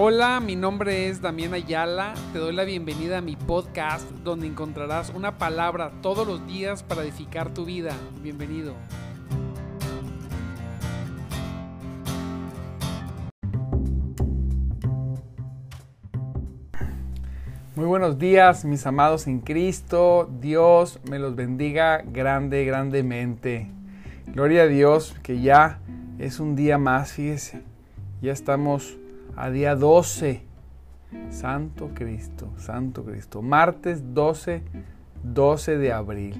Hola, mi nombre es Damián Ayala. Te doy la bienvenida a mi podcast donde encontrarás una palabra todos los días para edificar tu vida. Bienvenido. Muy buenos días, mis amados en Cristo. Dios me los bendiga grande, grandemente. Gloria a Dios que ya es un día más, fíjese. Ya estamos a día 12. Santo Cristo, Santo Cristo. Martes 12, 12 de abril.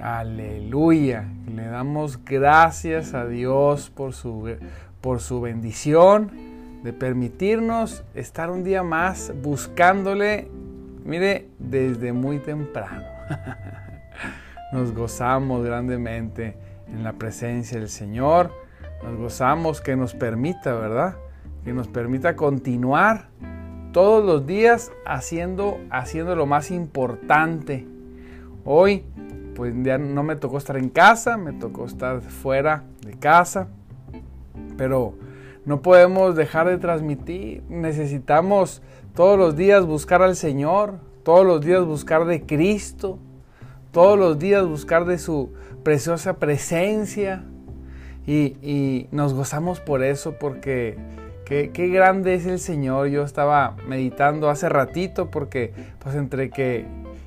Aleluya. Le damos gracias a Dios por su, por su bendición de permitirnos estar un día más buscándole, mire, desde muy temprano. Nos gozamos grandemente en la presencia del Señor. Nos gozamos que nos permita, ¿verdad? Que nos permita continuar todos los días haciendo, haciendo lo más importante. Hoy, pues ya no me tocó estar en casa, me tocó estar fuera de casa, pero no podemos dejar de transmitir. Necesitamos todos los días buscar al Señor, todos los días buscar de Cristo, todos los días buscar de su preciosa presencia. Y, y nos gozamos por eso, porque Qué, grande es el Señor. Yo estaba meditando hace ratito porque pues entre que,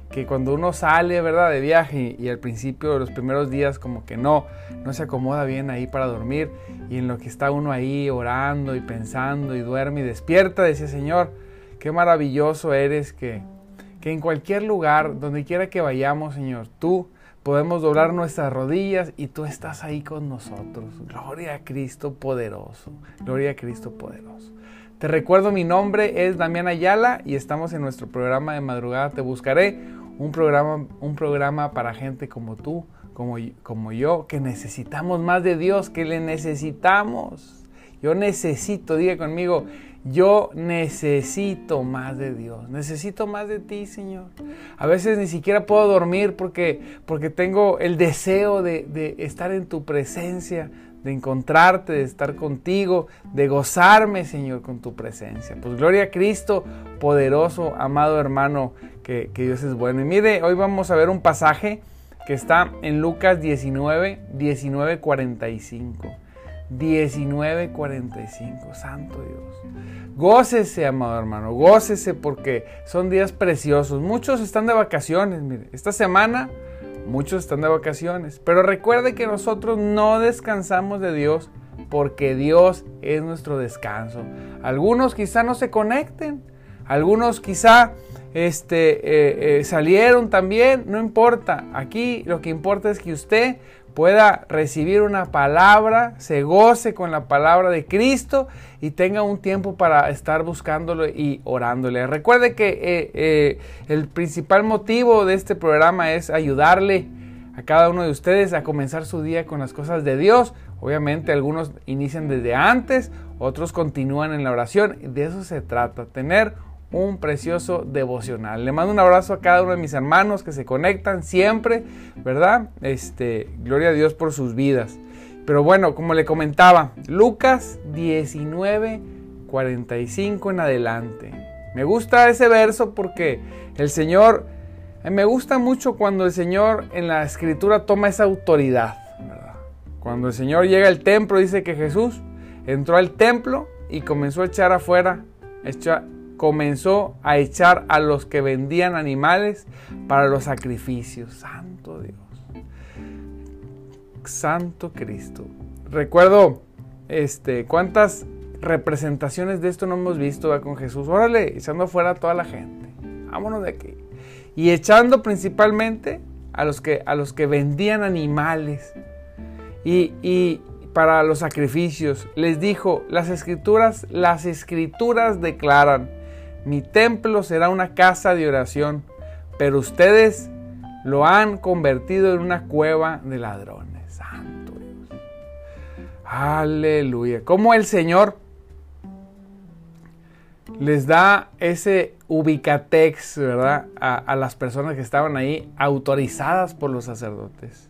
que cuando uno sale, ¿verdad? De viaje y, al principio de los primeros días como que no, no se acomoda bien ahí para dormir y en lo que está uno ahí orando y pensando y duerme y despierta, decía Señor, qué maravilloso eres que, que en cualquier lugar, donde quiera que vayamos, Señor, tú podemos doblar nuestras rodillas y tú estás ahí con nosotros. Gloria a Cristo poderoso. Gloria a Cristo poderoso. Te recuerdo mi nombre es Damián Ayala y estamos en nuestro programa de madrugada Te Buscaré, un programa, un programa para gente como tú, como, como yo, que necesitamos más de Dios, que le necesitamos. Yo necesito, diga conmigo, yo necesito más de Dios, necesito más de ti, Señor. A veces ni siquiera puedo dormir porque, porque tengo el deseo de, de estar en tu presencia, de encontrarte, de estar contigo, de gozarme, Señor, con tu presencia. Pues gloria a Cristo, poderoso, amado hermano, que, que Dios es bueno. Y mire, hoy vamos a ver un pasaje que está en Lucas 19, 19, 45. 19:45. Santo Dios. Gócese, amado hermano, gócese porque son días preciosos. Muchos están de vacaciones, mire. Esta semana muchos están de vacaciones. Pero recuerde que nosotros no descansamos de Dios porque Dios es nuestro descanso. Algunos quizá no se conecten. Algunos quizá este, eh, eh, salieron también. No importa. Aquí lo que importa es que usted pueda recibir una palabra, se goce con la palabra de Cristo y tenga un tiempo para estar buscándolo y orándole. Recuerde que eh, eh, el principal motivo de este programa es ayudarle a cada uno de ustedes a comenzar su día con las cosas de Dios. Obviamente algunos inician desde antes, otros continúan en la oración. De eso se trata, tener un precioso devocional. Le mando un abrazo a cada uno de mis hermanos que se conectan siempre, ¿verdad? Este, gloria a Dios por sus vidas. Pero bueno, como le comentaba, Lucas 19, 45 en adelante. Me gusta ese verso porque el Señor, eh, me gusta mucho cuando el Señor en la escritura toma esa autoridad. Cuando el Señor llega al templo, dice que Jesús entró al templo y comenzó a echar afuera, echar, comenzó a echar a los que vendían animales para los sacrificios. Santo Dios. Santo Cristo. Recuerdo este, cuántas representaciones de esto no hemos visto con Jesús. Órale, echando afuera a toda la gente. Vámonos de aquí. Y echando principalmente a los que, a los que vendían animales. Y, y para los sacrificios. Les dijo, las escrituras, las escrituras declaran, mi templo será una casa de oración, pero ustedes lo han convertido en una cueva de ladrones. Santo Dios. Aleluya. Como el Señor les da ese ubicatex, ¿verdad? A, a, las personas que estaban ahí autorizadas por los sacerdotes.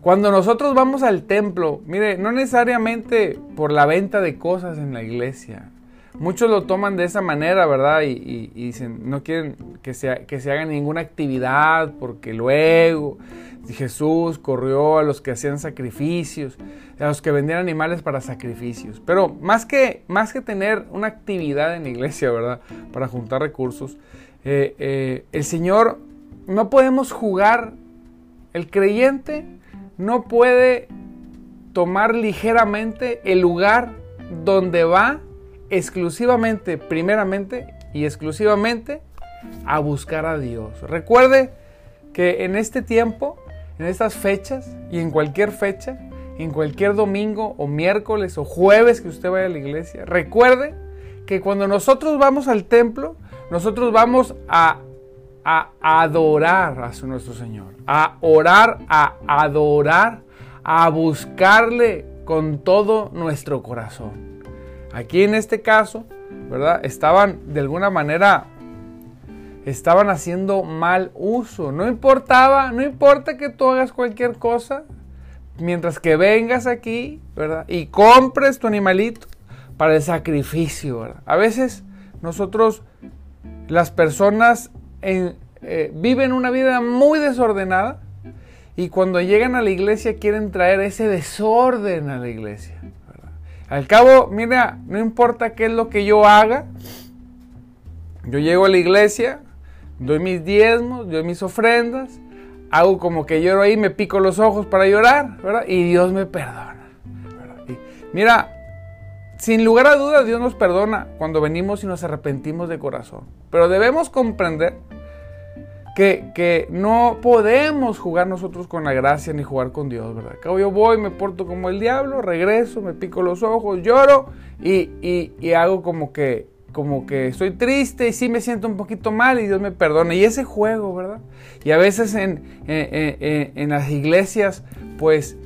Cuando nosotros vamos al templo, mire, no necesariamente por la venta de cosas en la iglesia, muchos lo toman de esa manera, ¿verdad? Y, dicen, no quieren que se, que se haga ninguna actividad porque luego Jesús corrió a los que hacían sacrificios, a los que vendían animales para sacrificios. Pero más que, más que tener una actividad en la iglesia, ¿verdad? Para juntar recursos, eh, eh, el Señor no podemos jugar, el creyente no puede tomar ligeramente el lugar donde va exclusivamente, primeramente y exclusivamente a buscar a Dios. Recuerde que en este tiempo, en estas fechas y en cualquier fecha, en cualquier domingo o miércoles o jueves que usted vaya a la iglesia, recuerde que cuando nosotros vamos al templo, nosotros vamos a, a adorar a nuestro Señor, a orar, a adorar, a buscarle con todo nuestro corazón. Aquí en este caso, ¿verdad? Estaban de alguna manera estaban haciendo mal uso. No importaba, no importa que tú hagas cualquier cosa, mientras que vengas aquí, ¿verdad? Y compres tu animalito para el sacrificio, ¿verdad? A veces nosotros, las personas eh, viven una vida muy desordenada y cuando llegan a la iglesia quieren traer ese desorden a la iglesia. Al cabo, mira, no importa qué es lo que yo haga, yo llego a la iglesia, doy mis diezmos, doy mis ofrendas, hago como que lloro ahí, me pico los ojos para llorar, ¿verdad? Y Dios me perdona. mira, sin lugar a dudas, Dios nos perdona cuando venimos y nos arrepentimos de corazón. Pero debemos comprender que, no podemos jugar nosotros con la gracia ni jugar con Dios, ¿verdad? Yo voy, me porto como el diablo, regreso, me pico los ojos, lloro y, hago como que como que estoy triste y sí me siento un poquito mal y Dios me perdona. Y ese juego, ¿verdad? Y a veces en, las iglesias, pues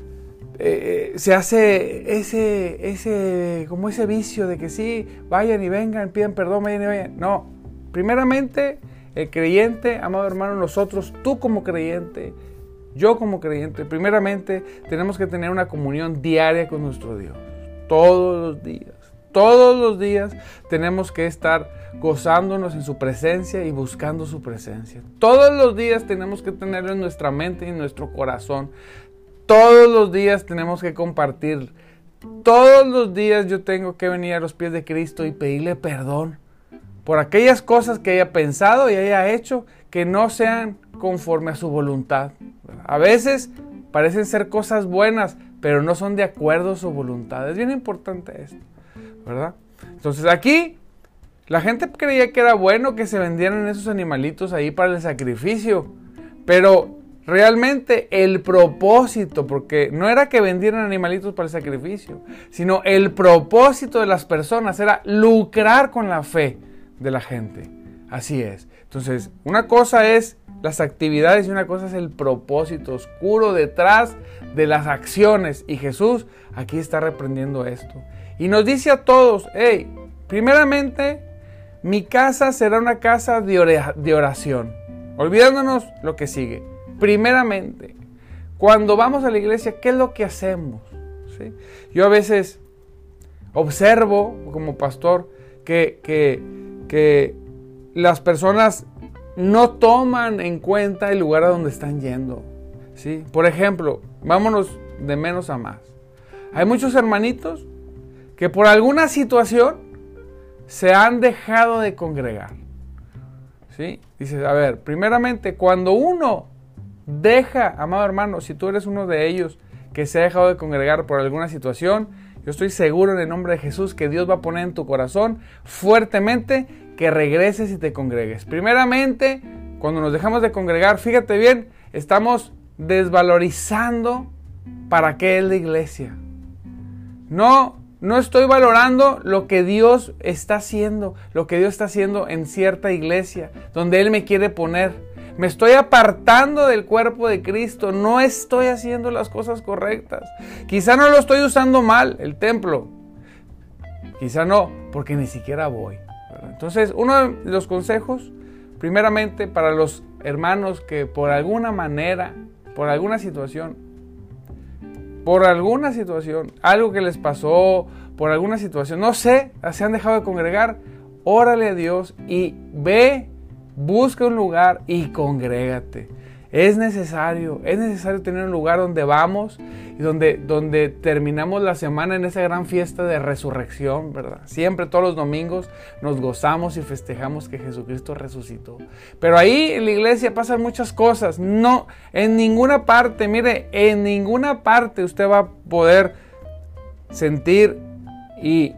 eh, eh, se hace ese, ese, como ese vicio de que sí, vayan y vengan, pidan perdón, vayan y vayan. No, primeramente el creyente, amado hermano, nosotros, tú como creyente, yo como creyente, primeramente tenemos que tener una comunión diaria con nuestro Dios, todos los días. Todos los días tenemos que estar gozándonos en su presencia y buscando su presencia. Todos los días tenemos que tenerlo en nuestra mente y en nuestro corazón. Todos los días tenemos que compartir. Todos los días yo tengo que venir a los pies de Cristo y pedirle perdón por aquellas cosas que haya pensado y haya hecho que no sean conforme a su voluntad. A veces parecen ser cosas buenas, pero no son de acuerdo a su voluntad. Es bien importante esto. ¿verdad? Entonces aquí la gente creía que era bueno que se vendieran esos animalitos ahí para el sacrificio, pero realmente el propósito, porque no era que vendieran animalitos para el sacrificio, sino el propósito de las personas era lucrar con la fe de la gente. Así es. Entonces, una cosa es las actividades y una cosa es el propósito oscuro detrás de las acciones. Y Jesús aquí está reprendiendo esto. Y nos dice a todos, hey, primeramente, mi casa será una casa de oración. Olvidándonos lo que sigue. Primeramente, cuando vamos a la iglesia, ¿qué es lo que hacemos? Yo a veces observo como pastor que, que, que las personas no toman en cuenta el lugar a donde están yendo. ¿sí? Por ejemplo, vámonos de menos a más. Hay muchos hermanitos que por alguna situación se han dejado de congregar. ¿Sí? Dices, a ver, primeramente, cuando uno deja, amado hermano, si tú eres uno de ellos que se ha dejado de congregar por alguna situación, yo estoy seguro en el nombre de Jesús que Dios va a poner en tu corazón fuertemente que regreses y te congregues. Primeramente, cuando nos dejamos de congregar, fíjate bien, estamos desvalorizando para qué es la iglesia. No no estoy valorando lo que Dios está haciendo, lo que Dios está haciendo en cierta iglesia, donde Él me quiere poner. Me estoy apartando del cuerpo de Cristo, no estoy haciendo las cosas correctas. Quizá no lo estoy usando mal, el templo. Quizá no, porque ni siquiera voy. Entonces, uno de los consejos, primeramente para los hermanos que por alguna manera, por alguna situación, por alguna situación, algo que les pasó, por alguna situación, no sé, se han dejado de congregar, órale a Dios y ve, busca un lugar y congrégate. Es necesario, es necesario tener un lugar donde vamos y donde, donde terminamos la semana en esa gran fiesta de resurrección, ¿verdad? Siempre todos los domingos nos gozamos y festejamos que Jesucristo resucitó. Pero ahí en la iglesia pasan muchas cosas. No, en ninguna parte, mire, en ninguna parte usted va a poder sentir y,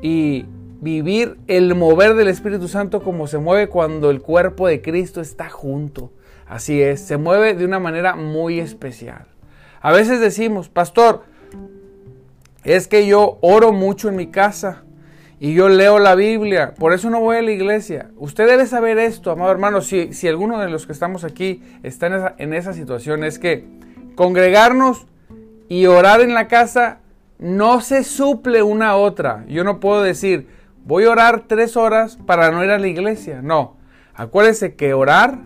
y vivir el mover del Espíritu Santo como se mueve cuando el cuerpo de Cristo está junto. Así es, se mueve de una manera muy especial. A veces decimos, pastor, es que yo oro mucho en mi casa y yo leo la Biblia, por eso no voy a la iglesia. Usted debe saber esto, amado hermano, si, si alguno de los que estamos aquí está en esa, en esa situación, es que congregarnos y orar en la casa no se suple una a otra. Yo no puedo decir, voy a orar tres horas para no ir a la iglesia. No, acuérdese que orar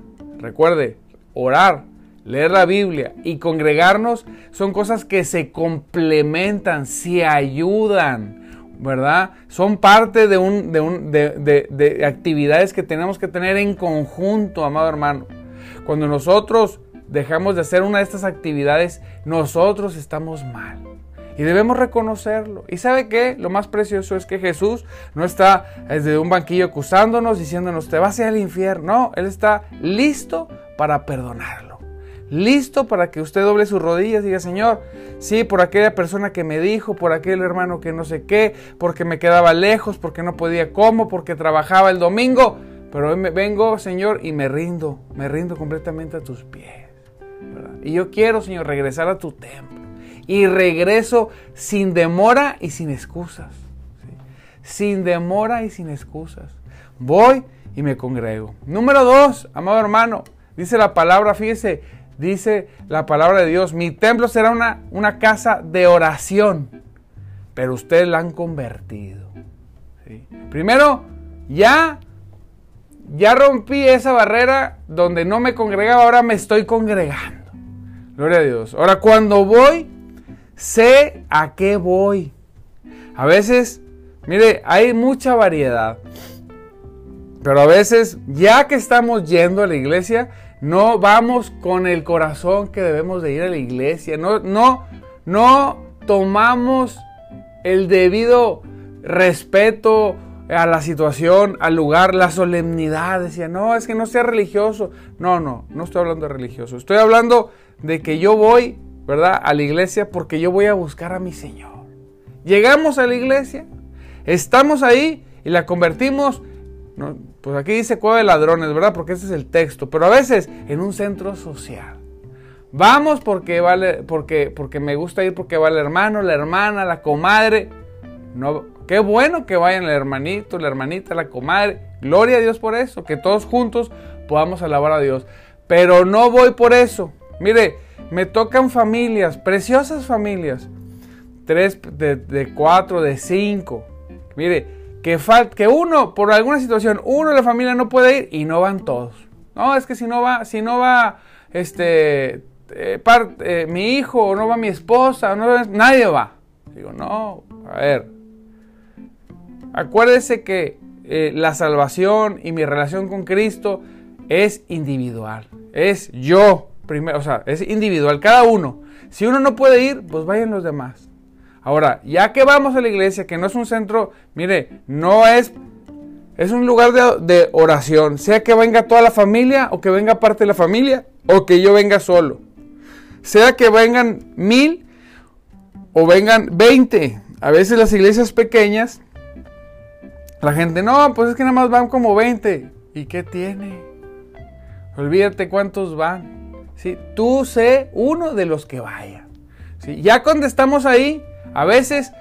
Recuerde, orar, leer la Biblia y congregarnos son cosas que se complementan, se ayudan, ¿verdad? Son parte de, un, de, de actividades que tenemos que tener en conjunto, amado hermano. Cuando nosotros dejamos de hacer una de estas actividades, nosotros estamos mal. Y debemos reconocerlo. ¿Y sabe qué? Lo más precioso es que Jesús no está desde un banquillo acusándonos, diciéndonos, te vas a ir al infierno. No, Él está listo para perdonarlo. Listo para que usted doble sus rodillas y diga, Señor, sí, por aquella persona que me dijo, por aquel hermano que no sé qué, porque me quedaba lejos, porque no podía cómo, porque trabajaba el domingo. Pero hoy me vengo, Señor, y me rindo, me rindo completamente a tus pies. Y yo quiero, Señor, regresar a tu templo y regreso sin demora y sin excusas. Sin demora y sin excusas. Voy y me congrego. Número dos, amado hermano, dice la palabra, fíjese, dice la palabra de Dios, mi templo será una, una casa de oración, pero ustedes la han convertido. Primero, ya, ya rompí esa barrera donde no me congregaba, ahora me estoy congregando. Gloria a Dios. Ahora cuando voy, sé a qué voy. A veces, mire, hay mucha variedad. Pero a veces, ya que estamos yendo a la iglesia, no vamos con el corazón que debemos de ir a la iglesia. No, no, no tomamos el debido respeto a la situación, al lugar, la solemnidad. Decía, no, es que no sea religioso. No, no, no estoy hablando de religioso. Estoy hablando de que yo voy ¿verdad? A la iglesia porque yo voy a buscar a mi Señor. Llegamos a la iglesia, estamos ahí y la convertimos, pues aquí dice cueva de ladrones, ¿verdad? Porque ese es el texto, pero a veces en un centro social. Vamos porque vale, porque, porque me gusta ir porque va el hermano, la hermana, la comadre. No, qué bueno que vayan el hermanito, la hermanita, la comadre. Gloria a Dios por eso, que todos juntos podamos alabar a Dios. Pero no voy por eso. Mire, me tocan familias, preciosas familias. Tres de, cuatro, de cinco. Mire, que, que uno, por alguna situación, uno de la familia no puede ir y no van todos. No, es que si no va, si no va, este, eh, eh, mi hijo, o no va mi esposa, no nadie va. Digo, no, a ver. Acuérdese que eh, la salvación y mi relación con Cristo es individual. Es yo primero, o sea, es individual, cada uno. Si uno no puede ir, pues vayan los demás. Ahora, ya que vamos a la iglesia, que no es un centro, mire, no es, es un lugar de, de oración, sea que venga toda la familia o que venga parte de la familia o que yo venga solo. Sea que vengan mil o vengan veinte. A veces las iglesias pequeñas, la gente, no, pues es que nada más van como veinte. ¿Y qué tiene? Olvídate cuántos van. Tú sé uno de los que vaya. Ya cuando estamos ahí, a veces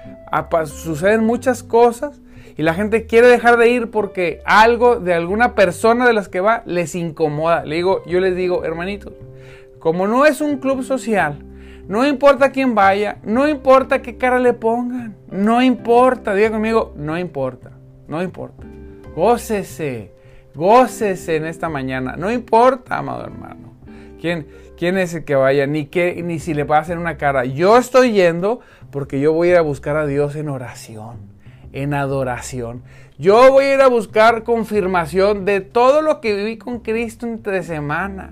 suceden muchas cosas y la gente quiere dejar de ir porque algo de alguna persona de las que va les incomoda. Le digo, yo les digo, hermanitos, como no es un club social, no importa quién vaya, no importa qué cara le pongan, no importa, diga conmigo, no importa, no importa. Gócese, gócese en esta mañana, no importa, amado hermano. Quién es el que vaya, ni, qué, ni si le va a hacer una cara. Yo estoy yendo porque yo voy a ir a buscar a Dios en oración, en adoración. Yo voy a ir a buscar confirmación de todo lo que viví con Cristo entre semana.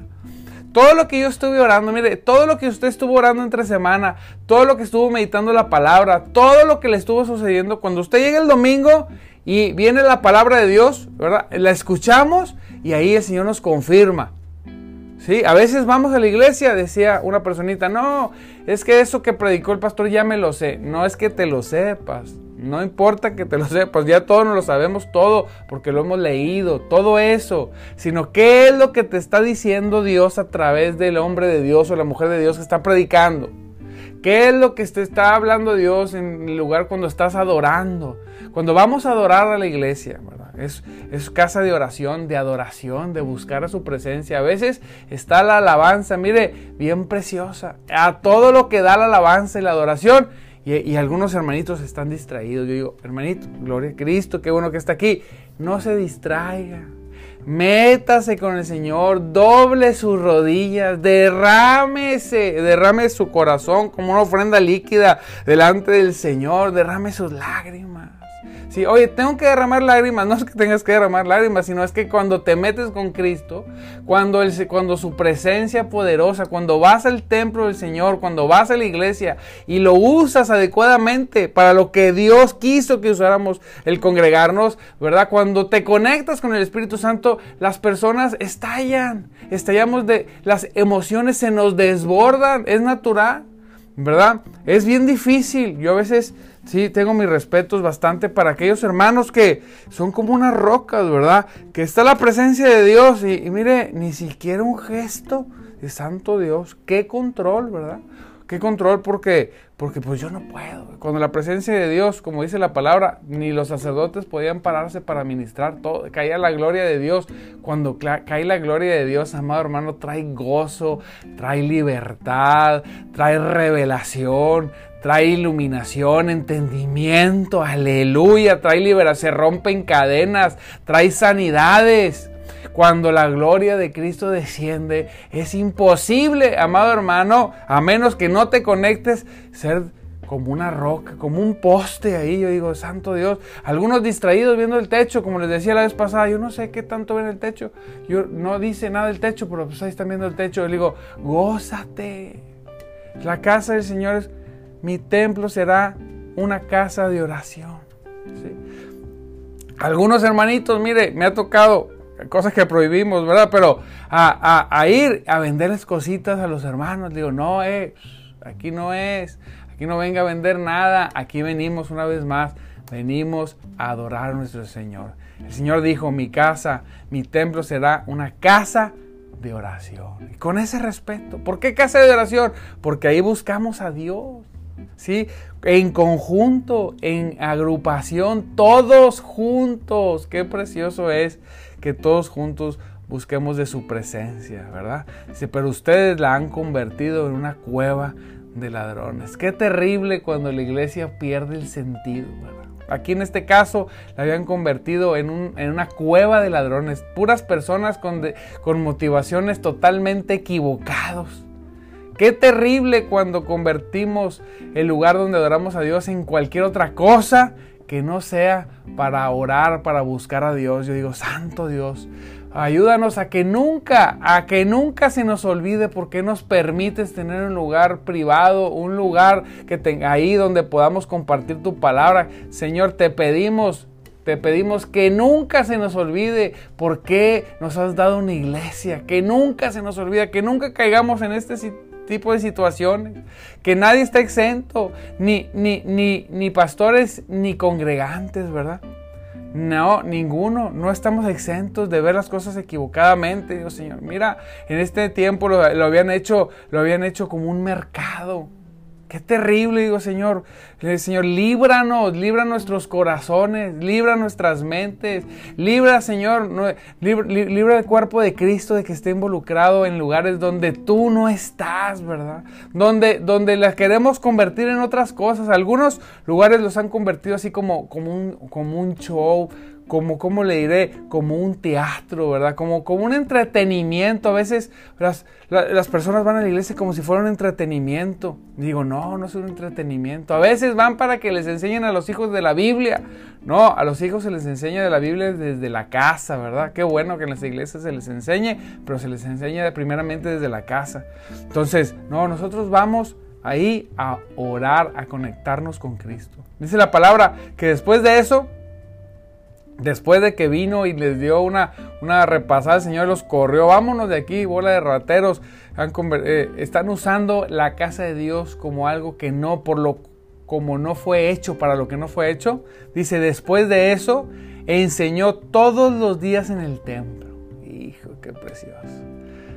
Todo lo que yo estuve orando, mire, todo lo que usted estuvo orando entre semana, todo lo que estuvo meditando la palabra, todo lo que le estuvo sucediendo, cuando usted llega el domingo y viene la palabra de Dios, ¿verdad? La escuchamos y ahí el Señor nos confirma. Sí, a veces vamos a la iglesia, decía una personita, no, es que eso que predicó el pastor ya me lo sé. No es que te lo sepas, no importa que te lo sepas, ya todos nos lo sabemos todo porque lo hemos leído, todo eso. Sino qué es lo que te está diciendo Dios a través del hombre de Dios o la mujer de Dios que está predicando. ¿Qué es lo que te está hablando Dios en el lugar cuando estás adorando? Cuando vamos a adorar a la iglesia, Es, es, casa de oración, de adoración, de buscar a su presencia. A veces está la alabanza, mire, bien preciosa. A todo lo que da la alabanza y la adoración. Y, y algunos hermanitos están distraídos. Yo digo, hermanito, gloria a Cristo, qué bueno que está aquí. No se distraiga. Métase con el Señor, doble sus rodillas, derrámese, derrame su corazón como una ofrenda líquida delante del Señor, derrame sus lágrimas. Sí, oye, tengo que derramar lágrimas. No es que tengas que derramar lágrimas, sino es que cuando te metes con Cristo, cuando, cuando su presencia poderosa, cuando vas al templo del Señor, cuando vas a la iglesia y lo usas adecuadamente para lo que Dios quiso que usáramos el congregarnos, ¿verdad? Cuando te conectas con el Espíritu Santo, las personas estallan, estallamos de las emociones, se nos desbordan, es natural, ¿verdad? Es bien difícil. Yo a veces Sí, tengo mis respetos bastante para aquellos hermanos que son como unas rocas, ¿verdad? Que está la presencia de Dios y, mire, ni siquiera un gesto de santo Dios. Qué control, ¿verdad? Qué control porque, porque pues yo no puedo. Cuando la presencia de Dios, como dice la palabra, ni los sacerdotes podían pararse para ministrar todo. Caía la gloria de Dios. Cuando cae la gloria de Dios, amado hermano, trae gozo, trae libertad, trae revelación, trae iluminación, entendimiento, aleluya, trae liberación, se rompen cadenas, trae sanidades. Cuando la gloria de Cristo desciende, es imposible, amado hermano, a menos que no te conectes, ser como una roca, como un poste ahí. Yo digo, Santo Dios. Algunos distraídos viendo el techo, como les decía la vez pasada, yo no sé qué tanto ven el techo. Yo no dice nada del techo, pero pues ahí están viendo el techo. Yo digo, gózate. La casa del Señor es mi templo será una casa de oración. Algunos hermanitos, mire, me ha tocado cosas que prohibimos, ¿verdad? Pero a, ir a venderles cositas a los hermanos, digo, no, eh, aquí no es, aquí no venga a vender nada, aquí venimos una vez más, venimos a adorar a nuestro Señor. El Señor dijo, mi casa, mi templo será una casa de oración. Y con ese respeto, ¿por qué casa de oración? Porque ahí buscamos a Dios. ¿Sí? En conjunto, en agrupación, todos juntos. Qué precioso es que todos juntos busquemos de su presencia, ¿verdad? Dice, pero ustedes la han convertido en una cueva de ladrones. Qué terrible cuando la iglesia pierde el sentido, Aquí en este caso la habían convertido en, una cueva de ladrones, puras personas con, con motivaciones totalmente equivocados. Qué terrible cuando convertimos el lugar donde adoramos a Dios en cualquier otra cosa que no sea para orar, para buscar a Dios. Yo digo, Santo Dios, ayúdanos a que nunca, a que nunca se nos olvide por qué nos permites tener un lugar privado, un lugar que tenga ahí donde podamos compartir tu palabra. Señor, te pedimos te pedimos que nunca se nos olvide por qué nos has dado una iglesia, que nunca se nos olvide, que nunca caigamos en este tipo de situaciones, que nadie está exento, ni, ni, ni, ni pastores ni congregantes, ¿verdad? No, ninguno, no estamos exentos de ver las cosas equivocadamente. Dios Señor, mira, en este tiempo lo, lo, habían hecho, lo habían hecho como un mercado. Qué terrible, digo, Señor. Señor, líbranos, libra nuestros corazones, libra nuestras mentes, libra, Señor, libra, el cuerpo de Cristo de que esté involucrado en lugares donde tú no estás, ¿verdad? Donde, donde las queremos convertir en otras cosas. Algunos lugares los han convertido así como, como, un, como un show, como, ¿cómo le diré? Como un teatro, ¿verdad? Como, como un entretenimiento. A veces las, las personas van a la iglesia como si fuera un entretenimiento. Digo, no, no es un entretenimiento. A veces van para que les enseñen a los hijos de la Biblia. No, a los hijos se les enseña de la Biblia desde la casa, ¿verdad? Qué bueno que en las iglesias se les enseñe, pero se les enseña primeramente desde la casa. Entonces, no, nosotros vamos ahí a orar, a conectarnos con Cristo. Dice la palabra que después de eso, después de que vino y les dio una, una repasada, el Señor los corrió, vámonos de aquí, bola de rateros, eh, están usando la casa de Dios como algo que no, por lo como no fue hecho, para lo que no fue hecho. Dice, después de eso, enseñó todos los días en el templo. Hijo, qué precioso.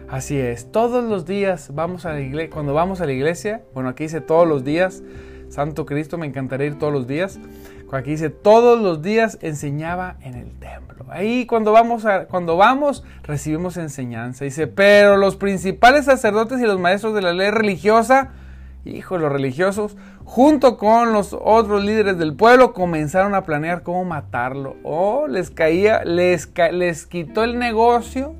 Así es, todos los días vamos a la iglesia, cuando vamos a la iglesia, bueno, aquí dice todos los días, Santo Cristo, me encantaría ir todos los días. Aquí dice todos los días enseñaba en el templo. Ahí cuando vamos a, cuando vamos recibimos enseñanza. Dice, pero los principales sacerdotes y los maestros de la ley religiosa, hijo, los religiosos, junto con los otros líderes del pueblo, comenzaron a planear cómo matarlo. Oh, les caía, les, les quitó el negocio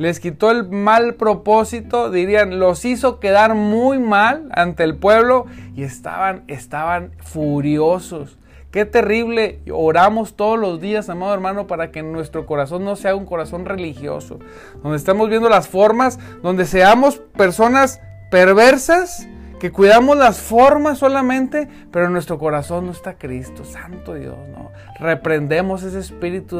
les quitó el mal propósito, dirían, los hizo quedar muy mal ante el pueblo y estaban, estaban furiosos. Qué terrible. Oramos todos los días, amado hermano, para que nuestro corazón no sea un corazón religioso, donde estamos viendo las formas, donde seamos personas perversas que cuidamos las formas solamente, pero en nuestro corazón no está Cristo, Santo Dios, ¿no? Reprendemos ese espíritu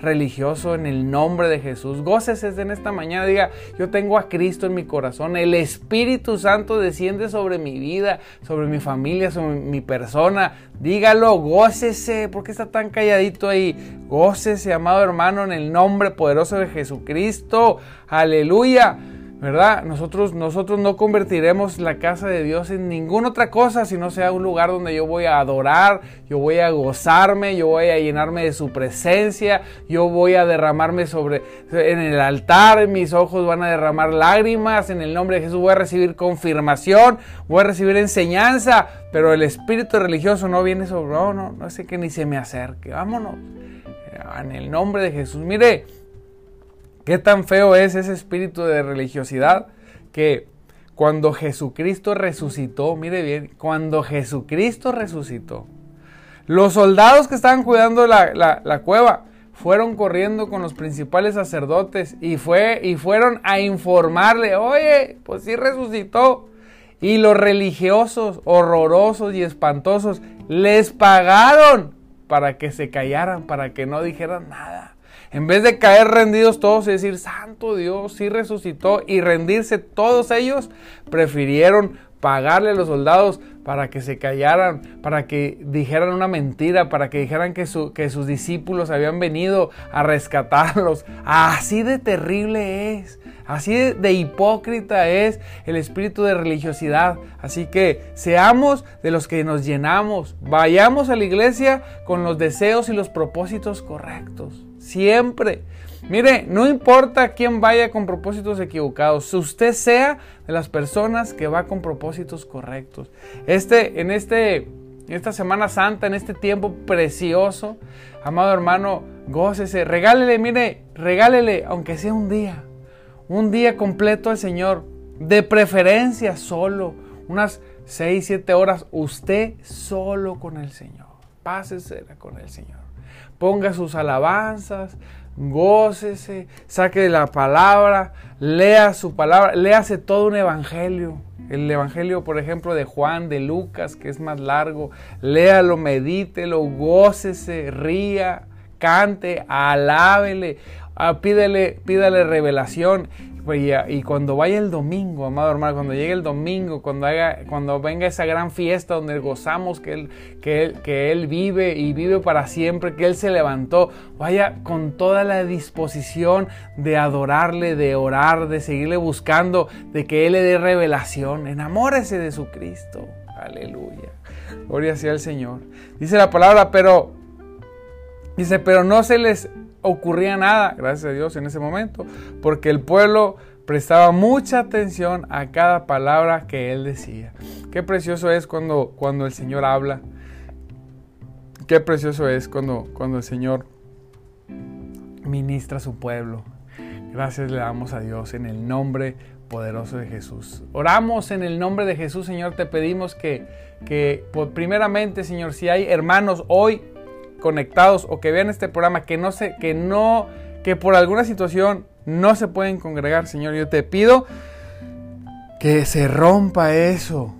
religioso en el nombre de Jesús. Gócese en esta mañana, diga, yo tengo a Cristo en mi corazón, el Espíritu Santo desciende sobre mi vida, sobre mi familia, sobre mi persona. Dígalo, gócese, ¿por qué está tan calladito ahí? Gócese, amado hermano, en el nombre poderoso de Jesucristo. Aleluya. ¿Verdad? Nosotros, nosotros no convertiremos la casa de Dios en ninguna otra cosa si no sea un lugar donde yo voy a adorar, yo voy a gozarme, yo voy a llenarme de su presencia, yo voy a derramarme sobre en el altar, mis ojos van a derramar lágrimas, en el nombre de Jesús voy a recibir confirmación, voy a recibir enseñanza, pero el espíritu religioso no viene sobre, no, no, no sé que ni se me acerque, vámonos. En el nombre de Jesús, mire, Qué tan feo es ese espíritu de religiosidad que cuando Jesucristo resucitó, mire bien, cuando Jesucristo resucitó, los soldados que estaban cuidando la, cueva fueron corriendo con los principales sacerdotes y, fue, y fueron a informarle, oye, pues sí resucitó. Y los religiosos, horrorosos y espantosos, les pagaron para que se callaran, para que no dijeran nada. En vez de caer rendidos todos y decir, Santo Dios, sí resucitó, y rendirse todos ellos, prefirieron pagarle a los soldados para que se callaran, para que dijeran una mentira, para que dijeran que, que sus discípulos habían venido a rescatarlos. Así de terrible es, así de hipócrita es el espíritu de religiosidad. Así que seamos de los que nos llenamos, vayamos a la iglesia con los deseos y los propósitos correctos. Siempre. Mire, no importa quién vaya con propósitos equivocados, usted sea de las personas que va con propósitos correctos. Este, en este, esta Semana Santa, en este tiempo precioso, amado hermano, gócese, regálele, mire, regálele, aunque sea un día, un día completo al Señor, de preferencia solo, unas 6, 7 horas, usted solo con el Señor. Pásese con el Señor ponga sus alabanzas, gócese, saque la palabra, lea su palabra, léase todo un evangelio. El evangelio, por ejemplo, de Juan, de Lucas, que es más largo, léalo, medítelo, gócese, ría, cante, alábele, ah, pídele, pídale revelación pues y cuando vaya el domingo, amado hermano, cuando llegue el domingo, cuando, haga, cuando venga esa gran fiesta donde gozamos que él, que, él, que él vive y vive para siempre, que Él se levantó, vaya con toda la disposición de adorarle, de orar, de seguirle buscando, de que Él le dé revelación. Enamórese de su Cristo. Aleluya. Gloria sea al Señor. Dice la palabra, pero, dice, pero no se les ocurría nada, gracias a Dios en ese momento, porque el pueblo prestaba mucha atención a cada palabra que él decía. Qué precioso es cuando, cuando el Señor habla. Qué precioso es cuando, cuando el Señor ministra a su pueblo. Gracias le damos a Dios en el nombre poderoso de Jesús. Oramos en el nombre de Jesús, Señor, te pedimos que, que primeramente, Señor, si hay hermanos hoy conectados o que vean este programa que no se, que no, que por alguna situación no se pueden congregar, Señor, yo te pido que se rompa eso,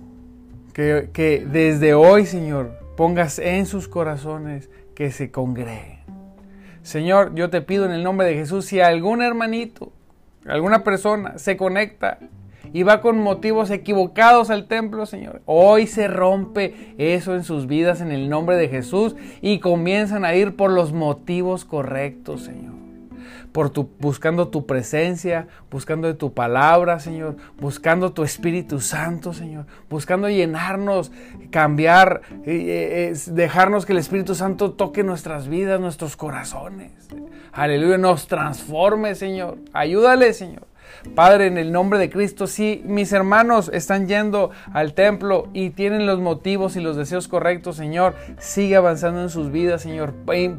que, que desde hoy, Señor, pongas en sus corazones que se congreguen. Señor, yo te pido en el nombre de Jesús, si algún hermanito, alguna persona se conecta y va con motivos equivocados al templo, Señor. Hoy se rompe eso en sus vidas en el nombre de Jesús y comienzan a ir por los motivos correctos, Señor por tu, buscando tu presencia, buscando de tu palabra, Señor, buscando tu Espíritu Santo, Señor, buscando llenarnos, cambiar, eh, eh, dejarnos que el Espíritu Santo toque nuestras vidas, nuestros corazones. Aleluya, nos transforme, Señor. Ayúdale, Señor. Padre, en el nombre de Cristo, si mis hermanos están yendo al templo y tienen los motivos y los deseos correctos, Señor, sigue avanzando en sus vidas, Señor.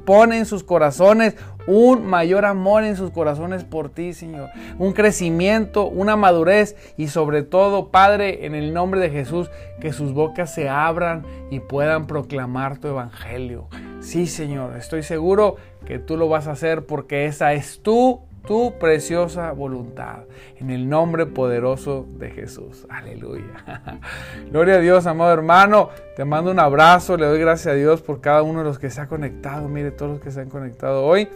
Pone en sus corazones un mayor amor en sus corazones por ti, Señor. Un crecimiento, una madurez y sobre todo, Padre, en el nombre de Jesús, que sus bocas se abran y puedan proclamar tu evangelio. Sí, Señor, estoy seguro que tú lo vas a hacer porque esa es tu tu preciosa voluntad. En el nombre poderoso de Jesús. Aleluya. Gloria a Dios, amado hermano. Te mando un abrazo. Le doy gracias a Dios por cada uno de los que se ha conectado. Mire, todos los que se han conectado hoy.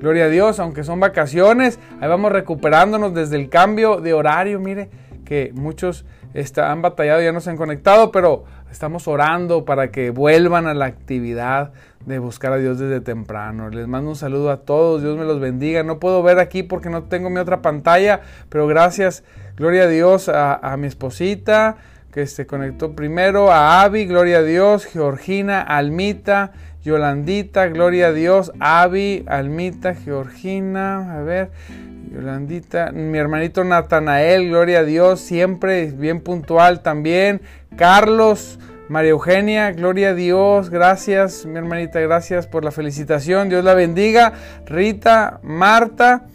Gloria a Dios, aunque son vacaciones, ahí vamos recuperándonos desde el cambio de horario. Mire, que muchos han batallado, ya no se han conectado, pero estamos orando para que vuelvan a la actividad de buscar a Dios desde temprano. Les mando un saludo a todos, Dios me los bendiga. No puedo ver aquí porque no tengo mi otra pantalla, pero gracias, gloria a Dios, a, mi esposita que se conectó primero, a Avi, gloria a Dios, Georgina, Almita, Yolandita, gloria a Dios, Avi, Almita, Georgina, a ver, Yolandita, mi hermanito Natanael, gloria a Dios, siempre bien puntual también, Carlos, María Eugenia, gloria a Dios, gracias, mi hermanita, gracias por la felicitación, Dios la bendiga. Rita, Marta,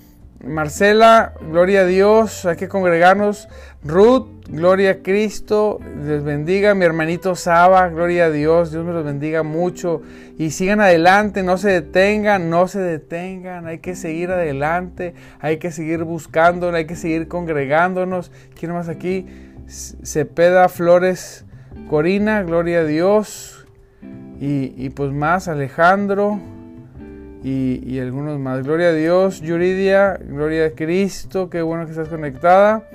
Marcela, gloria a Dios, hay que congregarnos. Ruth, gloria a Cristo, Dios bendiga. Mi hermanito Saba, gloria a Dios, Dios me los bendiga mucho. Y sigan adelante, no se detengan, no se detengan, hay que seguir adelante, hay que seguir buscándolo, hay que seguir congregándonos. ¿Quién más aquí? Cepeda Flores. Corina, gloria a Dios. Y, pues más, Alejandro. Y, algunos más. Gloria a Dios, Yuridia, gloria a Cristo, qué bueno que estás conectada.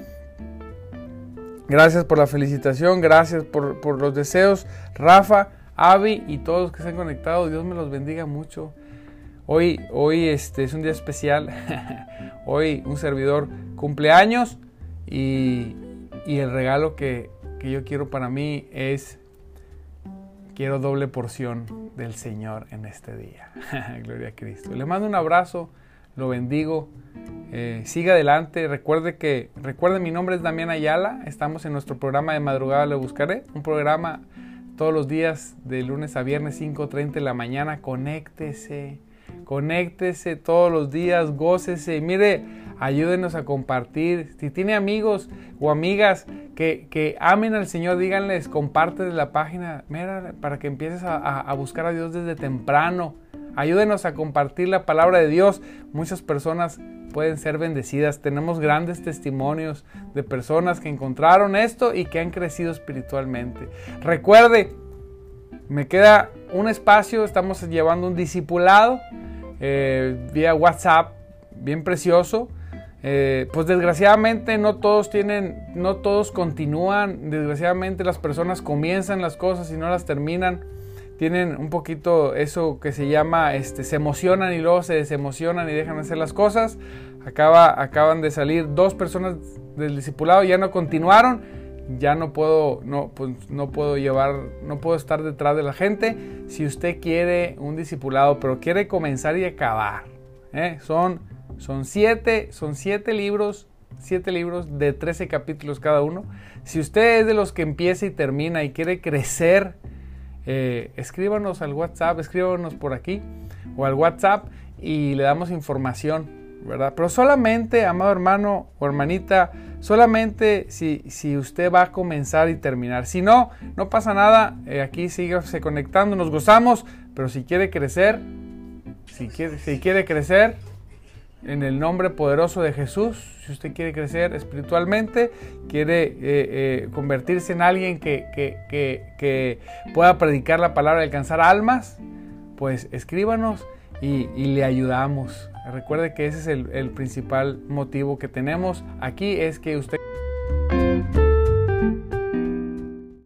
Gracias por la felicitación, gracias por, los deseos. Rafa, Avi y todos los que se han conectado, Dios me los bendiga mucho. Hoy, hoy este, es un día especial. hoy un servidor cumpleaños y, y el regalo que que yo quiero para mí es, quiero doble porción del Señor en este día. Gloria a Cristo. Le mando un abrazo, lo bendigo. Eh, siga adelante, recuerde que, recuerde mi nombre es Damián Ayala, estamos en nuestro programa de madrugada Le Buscaré, un programa todos los días de lunes a viernes 5.30 de la mañana, conéctese, conéctese todos los días, gócese, mire, ayúdenos a compartir. Si tiene amigos o amigas que, amen al Señor, díganles, comparte de la página, mira, para que empieces a, buscar a Dios desde temprano. Ayúdenos a compartir la palabra de Dios. Muchas personas pueden ser bendecidas. Tenemos grandes testimonios de personas que encontraron esto y que han crecido espiritualmente. Recuerde, me queda un espacio, estamos llevando un discipulado eh, vía WhatsApp, bien precioso. Eh, pues desgraciadamente no todos tienen, no todos continúan, desgraciadamente las personas comienzan las cosas y no las terminan, tienen un poquito eso que se llama, este, se emocionan y luego se desemocionan y dejan de hacer las cosas, Acaba, acaban de salir dos personas del discipulado, ya no continuaron, ya no puedo, no, pues, no puedo llevar, no puedo estar detrás de la gente, si usted quiere un discipulado, pero quiere comenzar y acabar, ¿eh? son son siete, son siete libros, siete libros de 13 capítulos cada uno. Si usted es de los que empieza y termina y quiere crecer, eh, escríbanos al WhatsApp, escríbanos por aquí o al WhatsApp y le damos información, ¿verdad? Pero solamente, amado hermano o hermanita, solamente si, si usted va a comenzar y terminar. Si no, no pasa nada, eh, aquí síguese conectando, nos gozamos, pero si quiere crecer, si quiere, si quiere crecer, en el nombre poderoso de Jesús, si usted quiere crecer espiritualmente, quiere eh, eh, convertirse en alguien que, que, pueda predicar la palabra y alcanzar almas, pues escríbanos y, le ayudamos. Recuerde que ese es el, el principal motivo que tenemos aquí, es que usted...